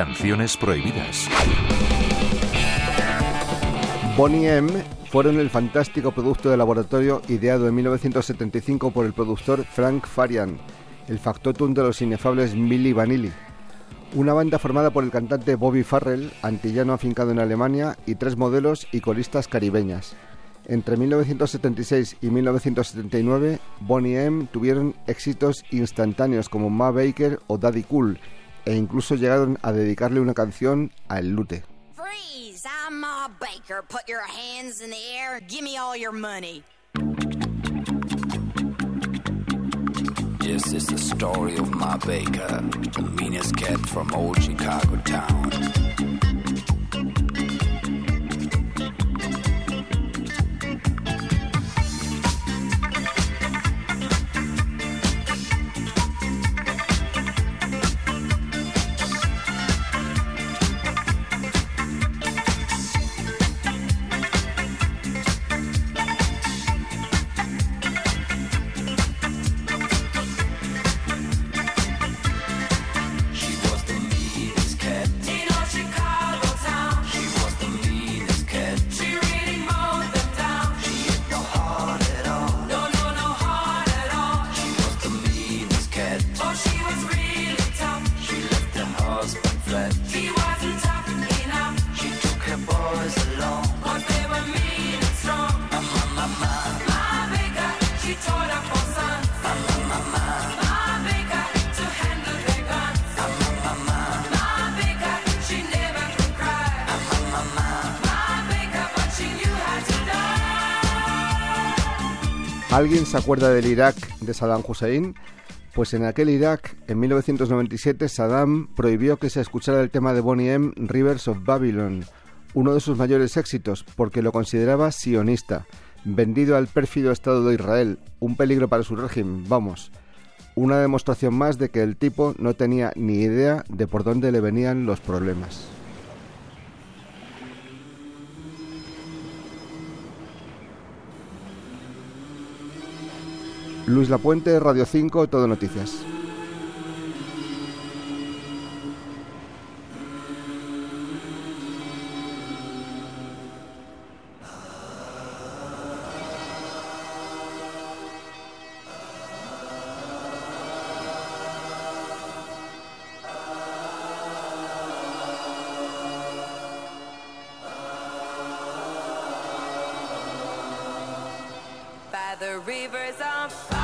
Canciones prohibidas. Bonnie M fueron el fantástico producto de laboratorio ideado en 1975 por el productor Frank Farian, el factotum de los inefables Milli Vanilli. Una banda formada por el cantante Bobby Farrell, antillano afincado en Alemania, y tres modelos y coristas caribeñas. Entre 1976 y 1979, Bonnie M tuvieron éxitos instantáneos como Ma Baker o Daddy Cool, e incluso llegaron a dedicarle una canción a El Lute. Freeze! I'm Ma Baker. Put your hands in the air. Give me all your money. This is the story of Ma Baker, the meanest cat from old Chicago town. ¿Alguien se acuerda del Irak de Saddam Hussein? Pues en aquel Irak, en 1997, Saddam prohibió que se escuchara el tema de Bonnie M, Rivers of Babylon, uno de sus mayores éxitos, porque lo consideraba sionista, vendido al pérfido Estado de Israel, un peligro para su régimen, vamos. Una demostración más de que el tipo no tenía ni idea de por dónde le venían los problemas. Luis Lapuente, Radio 5, Todo Noticias. the rivers of